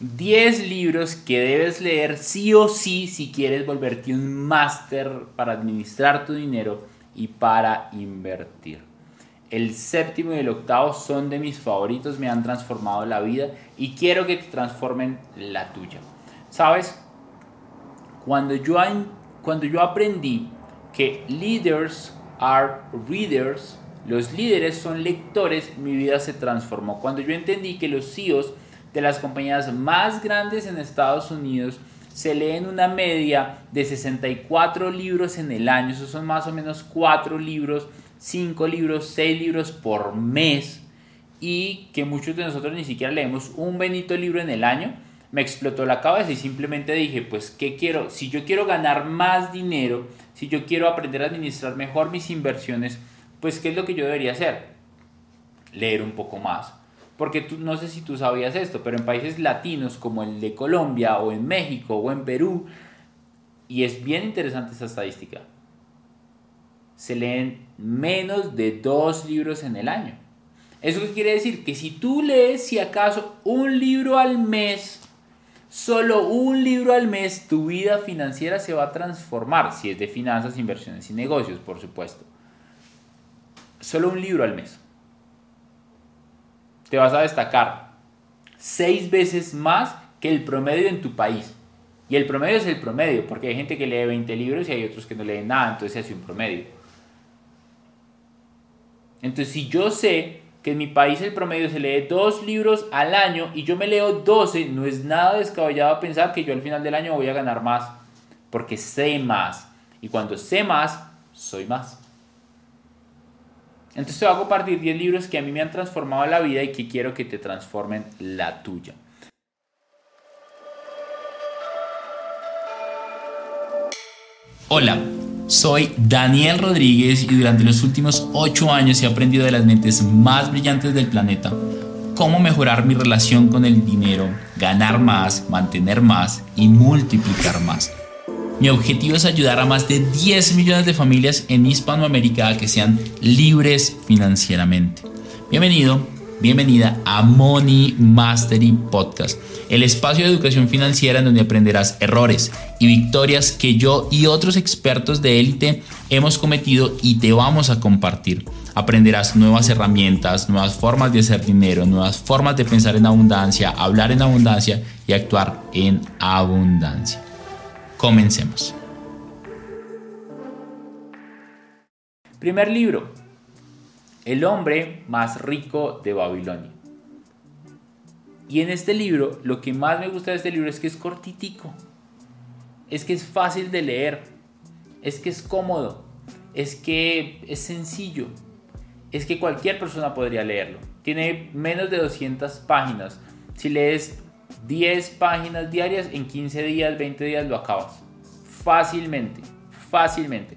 10 libros que debes leer sí o sí si quieres volverte un máster para administrar tu dinero y para invertir. El séptimo y el octavo son de mis favoritos, me han transformado la vida y quiero que te transformen la tuya. ¿Sabes? Cuando yo, cuando yo aprendí que leaders are readers, los líderes son lectores, mi vida se transformó. Cuando yo entendí que los CEOs de las compañías más grandes en Estados Unidos se leen una media de 64 libros en el año, esos son más o menos 4 libros, 5 libros, 6 libros por mes y que muchos de nosotros ni siquiera leemos un benito libro en el año, me explotó la cabeza y simplemente dije, pues, ¿qué quiero? Si yo quiero ganar más dinero, si yo quiero aprender a administrar mejor mis inversiones, pues, ¿qué es lo que yo debería hacer? Leer un poco más. Porque tú, no sé si tú sabías esto, pero en países latinos como el de Colombia o en México o en Perú, y es bien interesante esta estadística, se leen menos de dos libros en el año. ¿Eso qué quiere decir? Que si tú lees, si acaso, un libro al mes, solo un libro al mes, tu vida financiera se va a transformar. Si es de finanzas, inversiones y negocios, por supuesto. Solo un libro al mes te vas a destacar seis veces más que el promedio en tu país. Y el promedio es el promedio, porque hay gente que lee 20 libros y hay otros que no leen nada, entonces se hace un promedio. Entonces, si yo sé que en mi país el promedio se lee dos libros al año y yo me leo 12, no es nada descabellado pensar que yo al final del año voy a ganar más, porque sé más. Y cuando sé más, soy más. Entonces te voy a compartir 10 libros que a mí me han transformado la vida y que quiero que te transformen la tuya. Hola, soy Daniel Rodríguez y durante los últimos 8 años he aprendido de las mentes más brillantes del planeta cómo mejorar mi relación con el dinero, ganar más, mantener más y multiplicar más. Mi objetivo es ayudar a más de 10 millones de familias en Hispanoamérica a que sean libres financieramente. Bienvenido, bienvenida a Money Mastery Podcast, el espacio de educación financiera en donde aprenderás errores y victorias que yo y otros expertos de élite hemos cometido y te vamos a compartir. Aprenderás nuevas herramientas, nuevas formas de hacer dinero, nuevas formas de pensar en abundancia, hablar en abundancia y actuar en abundancia. Comencemos. Primer libro. El hombre más rico de Babilonia. Y en este libro, lo que más me gusta de este libro es que es cortitico. Es que es fácil de leer. Es que es cómodo. Es que es sencillo. Es que cualquier persona podría leerlo. Tiene menos de 200 páginas. Si lees 10 páginas diarias, en 15 días, 20 días lo acabas. Fácilmente, fácilmente.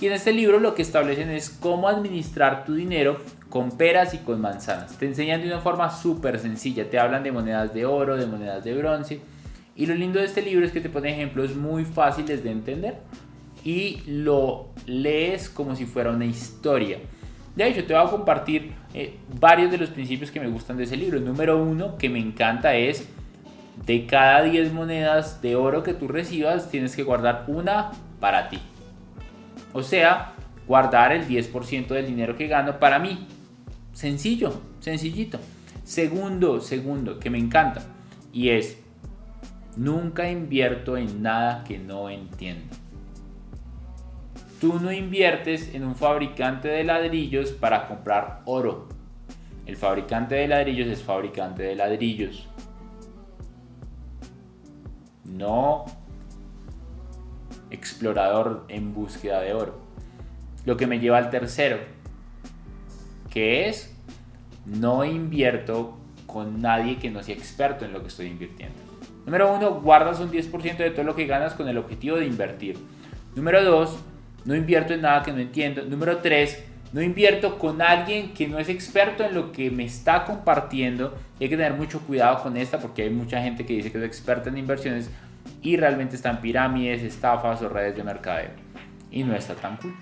Y en este libro lo que establecen es cómo administrar tu dinero con peras y con manzanas. Te enseñan de una forma súper sencilla. Te hablan de monedas de oro, de monedas de bronce. Y lo lindo de este libro es que te pone ejemplos muy fáciles de entender. Y lo lees como si fuera una historia. De hecho, te voy a compartir eh, varios de los principios que me gustan de ese libro. Número uno que me encanta es de cada 10 monedas de oro que tú recibas, tienes que guardar una para ti. O sea, guardar el 10% del dinero que gano para mí. Sencillo, sencillito. Segundo, segundo, que me encanta. Y es, nunca invierto en nada que no entiendo. Tú no inviertes en un fabricante de ladrillos para comprar oro. El fabricante de ladrillos es fabricante de ladrillos no explorador en búsqueda de oro. Lo que me lleva al tercero, que es no invierto con nadie que no sea experto en lo que estoy invirtiendo. Número uno, guardas un 10% de todo lo que ganas con el objetivo de invertir. Número dos, no invierto en nada que no entiendo. Número tres, no invierto con alguien que no es experto en lo que me está compartiendo. Hay que tener mucho cuidado con esta porque hay mucha gente que dice que es experta en inversiones y realmente están pirámides, estafas o redes de mercadeo. Y no está tan cool.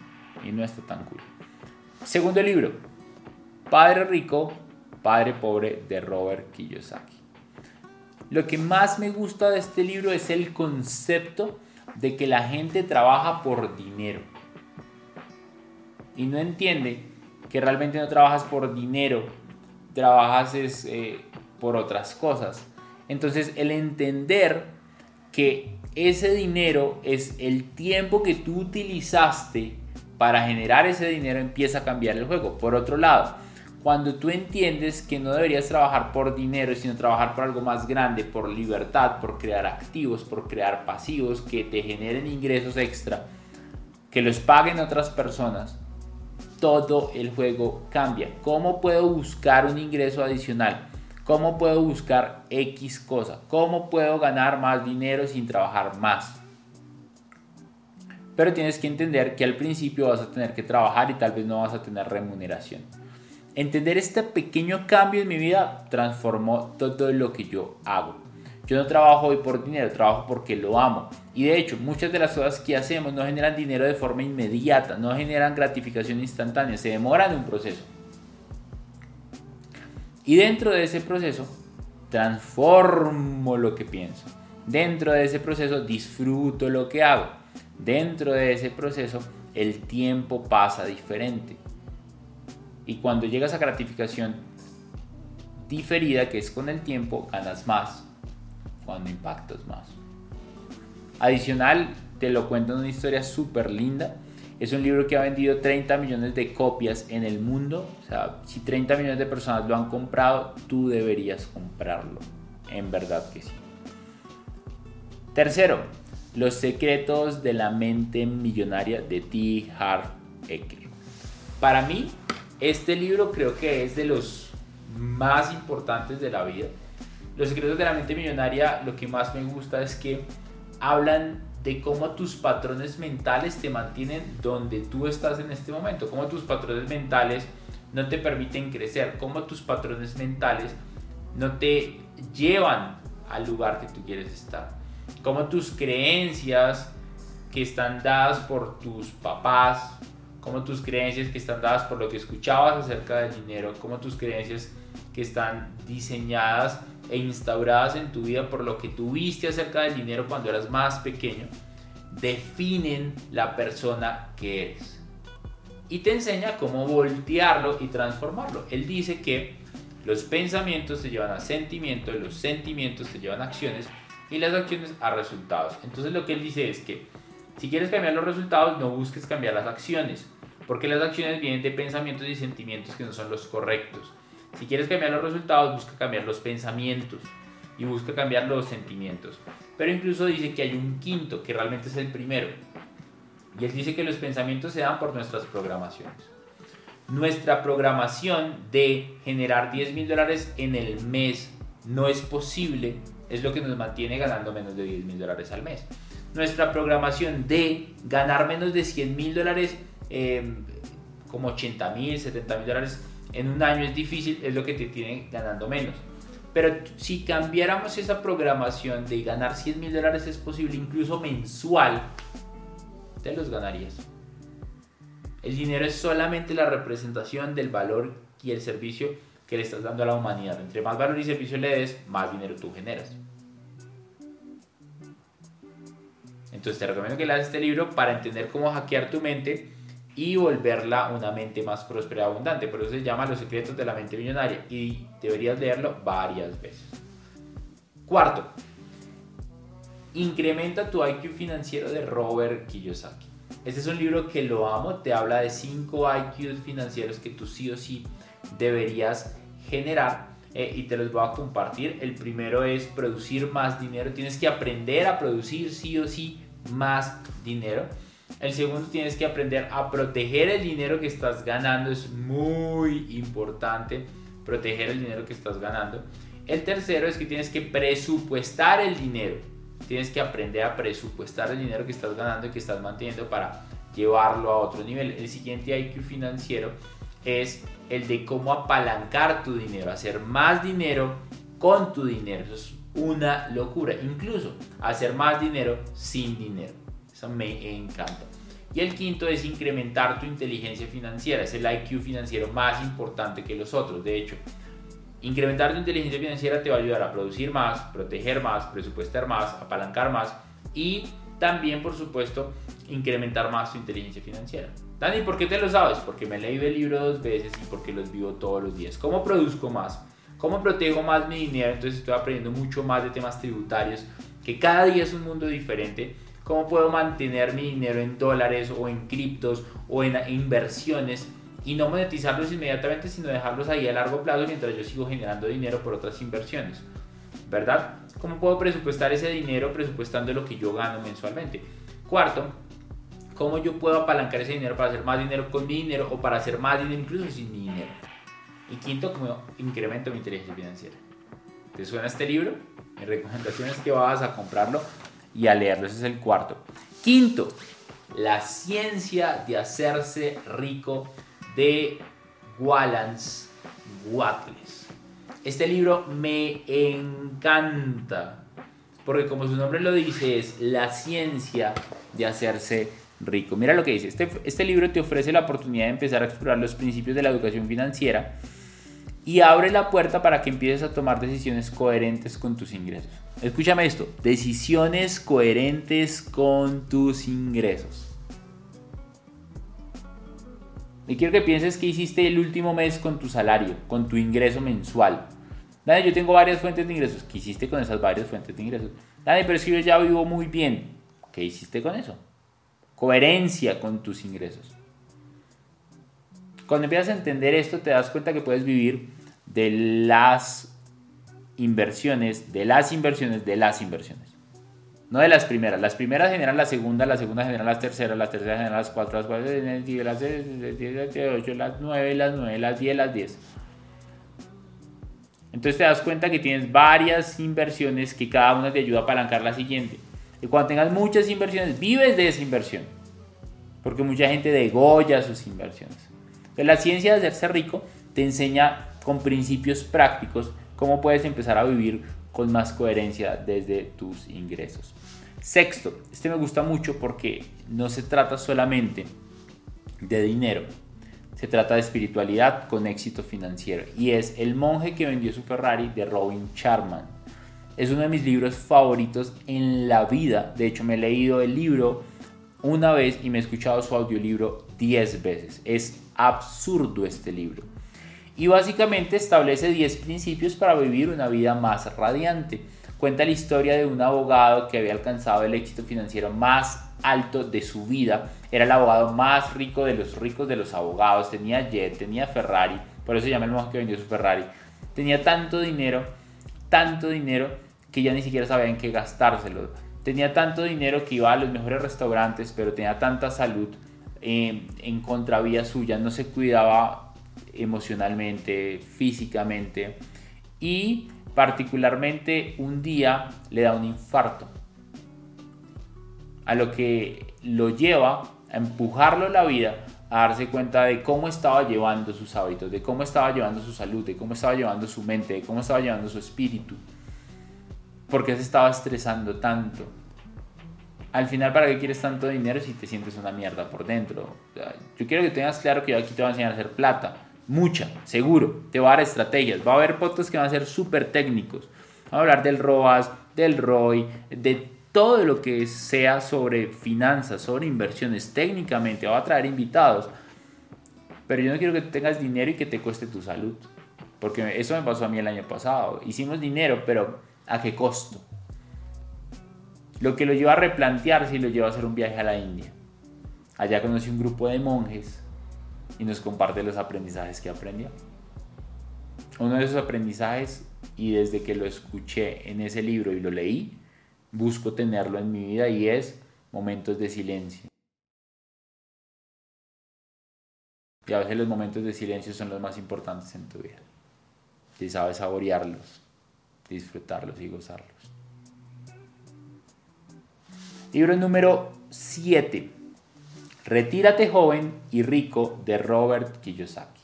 Y no está tan cool. Segundo libro, Padre Rico, Padre Pobre de Robert Kiyosaki. Lo que más me gusta de este libro es el concepto de que la gente trabaja por dinero. Y no entiende que realmente no trabajas por dinero, trabajas es, eh, por otras cosas. Entonces el entender que ese dinero es el tiempo que tú utilizaste para generar ese dinero empieza a cambiar el juego. Por otro lado, cuando tú entiendes que no deberías trabajar por dinero, sino trabajar por algo más grande, por libertad, por crear activos, por crear pasivos que te generen ingresos extra, que los paguen otras personas, todo el juego cambia. ¿Cómo puedo buscar un ingreso adicional? ¿Cómo puedo buscar X cosa? ¿Cómo puedo ganar más dinero sin trabajar más? Pero tienes que entender que al principio vas a tener que trabajar y tal vez no vas a tener remuneración. Entender este pequeño cambio en mi vida transformó todo lo que yo hago. Yo no trabajo hoy por dinero, trabajo porque lo amo. Y de hecho, muchas de las cosas que hacemos no generan dinero de forma inmediata, no generan gratificación instantánea, se demoran un proceso. Y dentro de ese proceso, transformo lo que pienso. Dentro de ese proceso, disfruto lo que hago. Dentro de ese proceso, el tiempo pasa diferente. Y cuando llegas a gratificación diferida, que es con el tiempo, ganas más. Cuando impactas más. Adicional, te lo cuento en una historia súper linda. Es un libro que ha vendido 30 millones de copias en el mundo. O sea, si 30 millones de personas lo han comprado, tú deberías comprarlo. En verdad que sí. Tercero, Los secretos de la mente millonaria de T. Harv Eker. Para mí, este libro creo que es de los más importantes de la vida. Los secretos de la mente millonaria, lo que más me gusta es que hablan de cómo tus patrones mentales te mantienen donde tú estás en este momento, cómo tus patrones mentales no te permiten crecer, cómo tus patrones mentales no te llevan al lugar que tú quieres estar, cómo tus creencias que están dadas por tus papás, como tus creencias que están dadas por lo que escuchabas acerca del dinero, como tus creencias que están diseñadas e instauradas en tu vida por lo que tuviste acerca del dinero cuando eras más pequeño, definen la persona que eres. Y te enseña cómo voltearlo y transformarlo. Él dice que los pensamientos te llevan a sentimientos, los sentimientos te llevan a acciones y las acciones a resultados. Entonces lo que él dice es que si quieres cambiar los resultados, no busques cambiar las acciones, porque las acciones vienen de pensamientos y sentimientos que no son los correctos. Si quieres cambiar los resultados, busca cambiar los pensamientos y busca cambiar los sentimientos. Pero incluso dice que hay un quinto, que realmente es el primero. Y él dice que los pensamientos se dan por nuestras programaciones. Nuestra programación de generar 10 mil dólares en el mes no es posible, es lo que nos mantiene ganando menos de 10 mil dólares al mes nuestra programación de ganar menos de 100 mil dólares, em, como 80 mil, 70 mil dólares en un año es difícil, es lo que te tiene ganando menos. Pero si cambiáramos esa programación de ganar 100 mil dólares es posible, incluso mensual, te los ganarías. El dinero es solamente la representación del valor y el servicio que le estás dando a la humanidad. Entre más valor y servicio le des, más dinero tú generas. Entonces te recomiendo que leas este libro para entender cómo hackear tu mente y volverla una mente más próspera y abundante. Por eso se llama Los secretos de la mente millonaria y deberías leerlo varias veces. Cuarto, incrementa tu IQ financiero de Robert Kiyosaki. Este es un libro que lo amo, te habla de 5 IQs financieros que tú sí o sí deberías generar eh, y te los voy a compartir. El primero es producir más dinero. Tienes que aprender a producir sí o sí más dinero. El segundo, tienes que aprender a proteger el dinero que estás ganando. Es muy importante proteger el dinero que estás ganando. El tercero es que tienes que presupuestar el dinero. Tienes que aprender a presupuestar el dinero que estás ganando y que estás manteniendo para llevarlo a otro nivel. El siguiente IQ financiero es el de cómo apalancar tu dinero, hacer más dinero con tu dinero. Eso es una locura. Incluso hacer más dinero sin dinero. Me encanta. Y el quinto es incrementar tu inteligencia financiera. Es el IQ financiero más importante que los otros. De hecho, Incrementar tu inteligencia financiera te va a ayudar a producir más, proteger más, presupuestar más, apalancar más y también, por supuesto, incrementar más tu inteligencia financiera. Dani, ¿por qué te lo sabes? Porque me he leído el libro dos veces y porque los vivo todos los días. ¿Cómo produzco más? ¿Cómo protejo más mi dinero? Entonces estoy aprendiendo mucho más de temas tributarios, que cada día es un mundo diferente. ¿Cómo puedo mantener mi dinero en dólares o en criptos o en inversiones y no monetizarlos inmediatamente, sino dejarlos ahí a largo plazo mientras yo sigo generando dinero por otras inversiones? ¿Verdad? ¿Cómo puedo presupuestar ese dinero presupuestando lo que yo gano mensualmente? Cuarto, ¿cómo yo puedo apalancar ese dinero para hacer más dinero con mi dinero o para hacer más dinero incluso sin mi dinero? Y quinto, ¿cómo incremento mi inteligencia financiera? ¿Te suena este libro? Mi recomendación es que vas a comprarlo y a leerlo. Ese es el cuarto. Quinto, la ciencia de hacerse rico de Wallace Wattles. Este libro me encanta porque como su nombre lo dice es la ciencia de hacerse rico. Mira lo que dice, este, este libro te ofrece la oportunidad de empezar a explorar los principios de la educación financiera y abre la puerta para que empieces a tomar decisiones coherentes con tus ingresos. Escúchame esto, decisiones coherentes con tus ingresos. Y quiero que pienses que hiciste el último mes con tu salario, con tu ingreso mensual. Dani, yo tengo varias fuentes de ingresos. ¿Qué hiciste con esas varias fuentes de ingresos? Dani, pero es que yo ya vivo muy bien. ¿Qué hiciste con eso? Coherencia con tus ingresos. Cuando empiezas a entender esto, te das cuenta que puedes vivir de las inversiones, de las inversiones, de las inversiones. No de las primeras. Las primeras generan la segunda, la segunda generan las terceras, las terceras generan las cuatro, las cuatro, las diez, las ocho, las nueve, las nueve, las diez, las diez. Entonces te das cuenta que tienes varias inversiones que cada una te ayuda a apalancar la siguiente. Y cuando tengas muchas inversiones, vives de esa inversión. Porque mucha gente degolla sus inversiones. Entonces la ciencia de hacerse rico te enseña con principios prácticos cómo puedes empezar a vivir con más coherencia desde tus ingresos. Sexto, este me gusta mucho porque no se trata solamente de dinero, se trata de espiritualidad con éxito financiero y es El monje que vendió su Ferrari de Robin Charman. Es uno de mis libros favoritos en la vida, de hecho me he leído el libro una vez y me he escuchado su audiolibro 10 veces. Es absurdo este libro y básicamente establece 10 principios para vivir una vida más radiante. Cuenta la historia de un abogado que había alcanzado el éxito financiero más alto de su vida. Era el abogado más rico de los ricos de los abogados. Tenía jet, tenía Ferrari. Por eso se llama el monje que vendió su Ferrari. Tenía tanto dinero, tanto dinero que ya ni siquiera sabía en qué gastárselo. Tenía tanto dinero que iba a los mejores restaurantes, pero tenía tanta salud eh, en contravía suya. No se cuidaba emocionalmente, físicamente y particularmente un día le da un infarto, a lo que lo lleva a empujarlo la vida a darse cuenta de cómo estaba llevando sus hábitos, de cómo estaba llevando su salud, de cómo estaba llevando su mente, de cómo estaba llevando su espíritu, porque se estaba estresando tanto. Al final, ¿para qué quieres tanto dinero si te sientes una mierda por dentro? Yo quiero que tengas claro que yo aquí te voy a enseñar a hacer plata Mucha, seguro. Te va a dar estrategias. Va a haber podcasts que van a ser súper técnicos. Vamos a hablar del ROAS, del ROI, de todo lo que sea sobre finanzas, sobre inversiones técnicamente. Va a traer invitados. Pero yo no quiero que tengas dinero y que te cueste tu salud. Porque eso me pasó a mí el año pasado. Hicimos dinero, pero ¿a qué costo? Lo que lo lleva a replantearse y lo lleva a hacer un viaje a la India. Allá conocí un grupo de monjes y nos comparte los aprendizajes que aprendió. Uno de esos aprendizajes, y desde que lo escuché en ese libro y lo leí, busco tenerlo en mi vida y es momentos de silencio. Y a veces los momentos de silencio son los más importantes en tu vida. Si sabes saborearlos, disfrutarlos y gozarlos. Libro número 7. Retírate joven y rico de Robert Kiyosaki.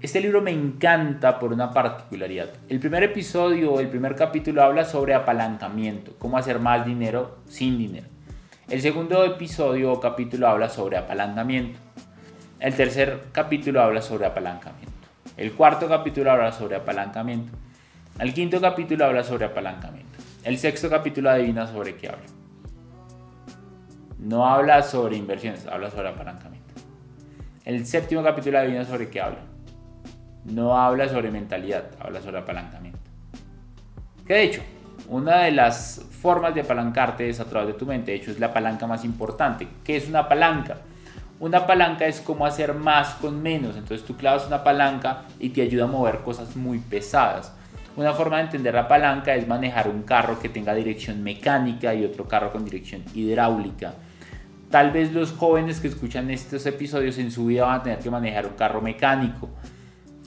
Este libro me encanta por una particularidad. El primer episodio el primer capítulo habla sobre apalancamiento, cómo hacer más dinero sin dinero. El segundo episodio o capítulo habla sobre apalancamiento. El tercer capítulo habla sobre apalancamiento. El cuarto capítulo habla sobre apalancamiento. El quinto capítulo habla sobre apalancamiento. El sexto capítulo adivina sobre qué habla. No habla sobre inversiones, habla sobre apalancamiento. El séptimo capítulo adivina sobre qué habla. No habla sobre mentalidad, habla sobre apalancamiento. Que de hecho, una de las formas de apalancarte es a través de tu mente. De hecho, es la palanca más importante. ¿Qué es una palanca? Una palanca es como hacer más con menos. Entonces tú clavas una palanca y te ayuda a mover cosas muy pesadas. Una forma de entender la palanca es manejar un carro que tenga dirección mecánica y otro carro con dirección hidráulica. Tal vez los jóvenes que escuchan estos episodios en su vida van a tener que manejar un carro mecánico.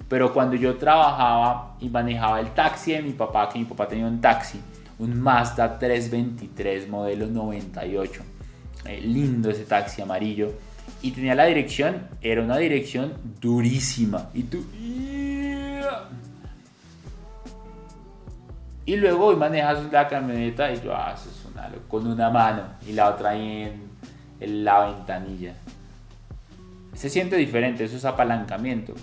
Pero cuando yo trabajaba y manejaba el taxi de mi papá, que mi papá tenía un taxi, un Mazda 323 modelo 98. Eh, lindo ese taxi amarillo. Y tenía la dirección, era una dirección durísima. Y tú... Y luego hoy manejas la camioneta y yo, ah, una, con una mano y la otra en la ventanilla. Se siente diferente, eso es apalancamiento.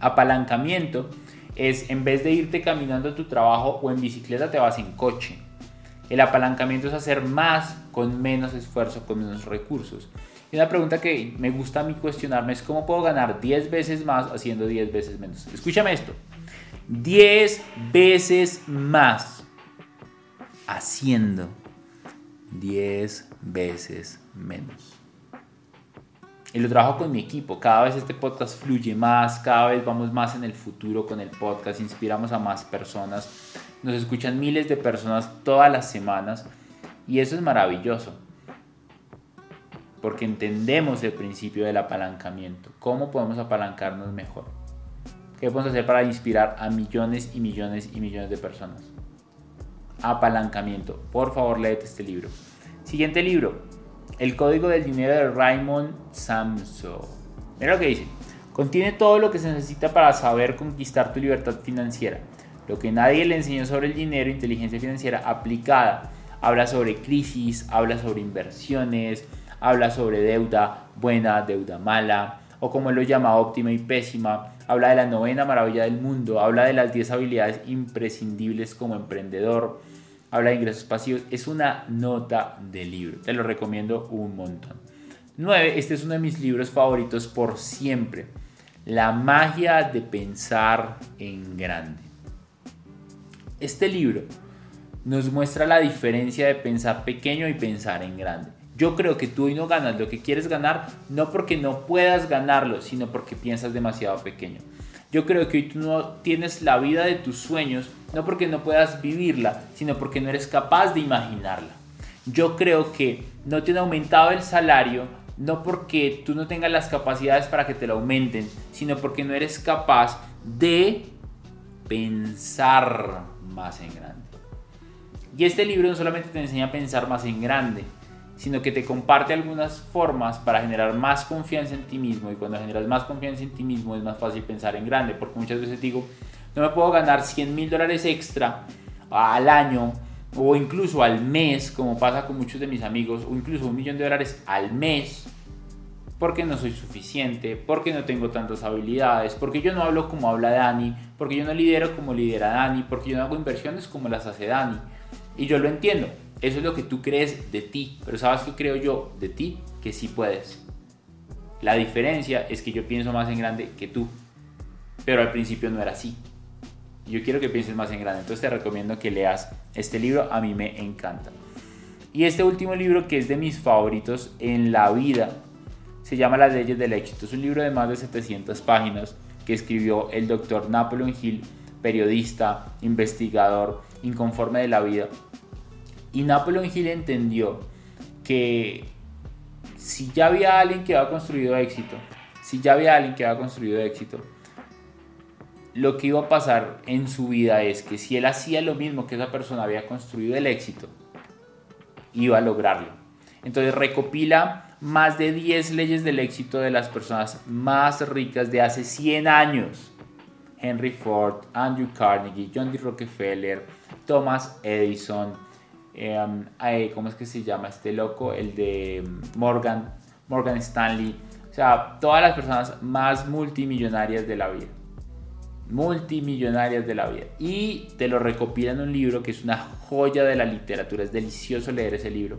Apalancamiento es en vez de irte caminando a tu trabajo o en bicicleta te vas en coche. El apalancamiento es hacer más con menos esfuerzo, con menos recursos. Y una pregunta que me gusta a mí cuestionarme es cómo puedo ganar 10 veces más haciendo 10 veces menos. Escúchame esto. 10 veces más haciendo 10 veces menos. Y lo trabajo con mi equipo. Cada vez este podcast fluye más, cada vez vamos más en el futuro con el podcast, inspiramos a más personas. Nos escuchan miles de personas todas las semanas y eso es maravilloso. Porque entendemos el principio del apalancamiento. ¿Cómo podemos apalancarnos mejor? ¿Qué podemos hacer para inspirar a millones y millones y millones de personas? Apalancamiento. Por favor, léete este libro. Siguiente libro. El código del dinero de Raymond Samso. Mira lo que dice. Contiene todo lo que se necesita para saber conquistar tu libertad financiera. Lo que nadie le enseñó sobre el dinero, inteligencia financiera aplicada. Habla sobre crisis, habla sobre inversiones, habla sobre deuda buena, deuda mala, o como lo llama óptima y pésima, habla de la novena maravilla del mundo, habla de las 10 habilidades imprescindibles como emprendedor, habla de ingresos pasivos, es una nota de libro, te lo recomiendo un montón. 9. Este es uno de mis libros favoritos por siempre, La magia de pensar en grande. Este libro nos muestra la diferencia de pensar pequeño y pensar en grande. Yo creo que tú hoy no ganas lo que quieres ganar, no porque no puedas ganarlo, sino porque piensas demasiado pequeño. Yo creo que hoy tú no tienes la vida de tus sueños, no porque no puedas vivirla, sino porque no eres capaz de imaginarla. Yo creo que no te han aumentado el salario, no porque tú no tengas las capacidades para que te lo aumenten, sino porque no eres capaz de pensar más en grande. Y este libro no solamente te enseña a pensar más en grande, sino que te comparte algunas formas para generar más confianza en ti mismo y cuando generas más confianza en ti mismo es más fácil pensar en grande porque muchas veces digo no me puedo ganar 100 mil dólares extra al año o incluso al mes como pasa con muchos de mis amigos o incluso un millón de dólares al mes porque no soy suficiente, porque no tengo tantas habilidades, porque yo no hablo como habla Dani, porque yo no lidero como lidera Dani, porque yo no hago inversiones como las hace Dani. Y yo lo entiendo, eso es lo que tú crees de ti, pero ¿sabes qué creo yo de ti? Que sí puedes. La diferencia es que yo pienso más en grande que tú, pero al principio no era así. Yo quiero que pienses más en grande, entonces te recomiendo que leas este libro, a mí me encanta. Y este último libro que es de mis favoritos en la vida, se llama Las leyes del éxito. Es un libro de más de 700 páginas que escribió el doctor Napoleon Hill, periodista, investigador, inconforme de la vida, y Napoleon Hill entendió que si ya había alguien que había construido éxito, si ya había alguien que había construido éxito, lo que iba a pasar en su vida es que si él hacía lo mismo que esa persona había construido el éxito, iba a lograrlo. Entonces recopila más de 10 leyes del éxito de las personas más ricas de hace 100 años. Henry Ford, Andrew Carnegie, John D. Rockefeller, Thomas Edison, eh, ¿cómo es que se llama este loco? El de mm, Morgan, Morgan Stanley. O sea, todas las personas más multimillonarias de la vida. multimillonarias de la vida. Y te lo recopila en un libro que es una joya de la literatura. Es delicioso leer ese libro.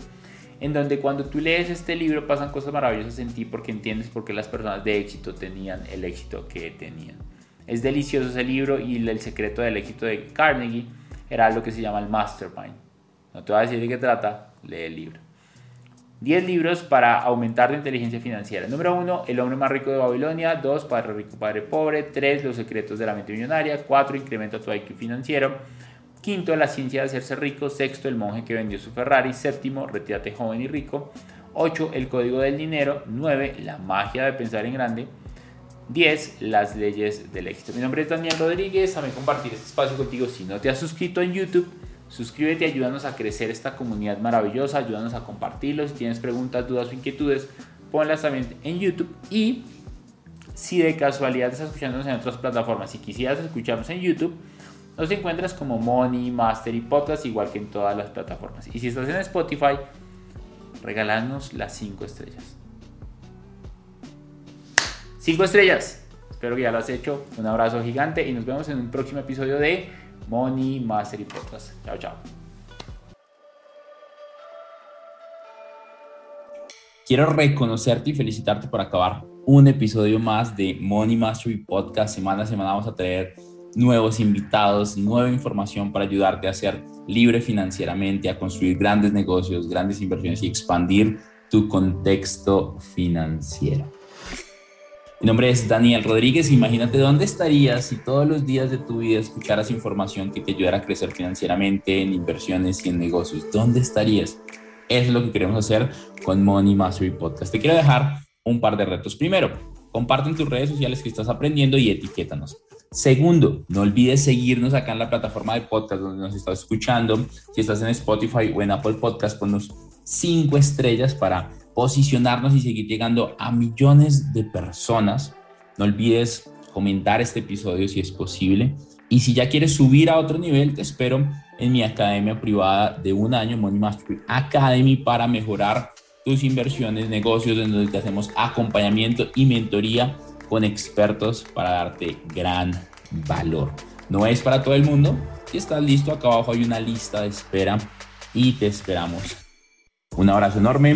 En donde cuando tú lees este libro pasan cosas maravillosas en ti porque entiendes por qué las personas de éxito tenían el éxito que tenían. Es delicioso ese libro y el secreto del éxito de Carnegie era lo que se llama el mastermind. No te voy a decir de qué trata, lee el libro. 10 libros para aumentar la inteligencia financiera. Número 1, El hombre más rico de Babilonia. 2, Padre rico, padre pobre. 3, Los secretos de la mente millonaria. 4, Incrementa tu IQ financiero. Quinto, La ciencia de hacerse rico. Sexto, El monje que vendió su Ferrari. Séptimo, Retírate joven y rico. 8, El código del dinero. 9, La magia de pensar en grande. 10. Las leyes del éxito. Mi nombre es Daniel Rodríguez. A mí compartir este espacio contigo. Si no te has suscrito en YouTube, suscríbete, ayúdanos a crecer esta comunidad maravillosa, ayúdanos a compartirlo. Si tienes preguntas, dudas o inquietudes, ponlas también en YouTube. Y si de casualidad estás escuchándonos en otras plataformas y quisieras escucharnos en YouTube, nos encuentras como Money, Master y Podcast, igual que en todas las plataformas. Y si estás en Spotify, regalarnos las 5 estrellas. 5 estrellas. Espero que ya lo has hecho. Un abrazo gigante y nos vemos en un próximo episodio de Money Mastery Podcast. Chao, chao. Quiero reconocerte y felicitarte por acabar un episodio más de Money Mastery Podcast. Semana a semana vamos a traer nuevos invitados, nueva información para ayudarte a ser libre financieramente, a construir grandes negocios, grandes inversiones y expandir tu contexto financiero. Mi nombre es Daniel Rodríguez. Imagínate dónde estarías si todos los días de tu vida escucharas información que te ayudara a crecer financieramente en inversiones y en negocios. ¿Dónde estarías? Es lo que queremos hacer con Money Mastery Podcast. Te quiero dejar un par de retos. Primero, comparte en tus redes sociales que estás aprendiendo y etiquétanos. Segundo, no olvides seguirnos acá en la plataforma de podcast donde nos estás escuchando. Si estás en Spotify o en Apple Podcast, ponnos cinco estrellas para posicionarnos y seguir llegando a millones de personas. No olvides comentar este episodio si es posible. Y si ya quieres subir a otro nivel, te espero en mi academia privada de un año, Money Mastery Academy, para mejorar tus inversiones, negocios, en donde te hacemos acompañamiento y mentoría con expertos para darte gran valor. No es para todo el mundo. Si estás listo, acá abajo hay una lista de espera y te esperamos. Un abrazo enorme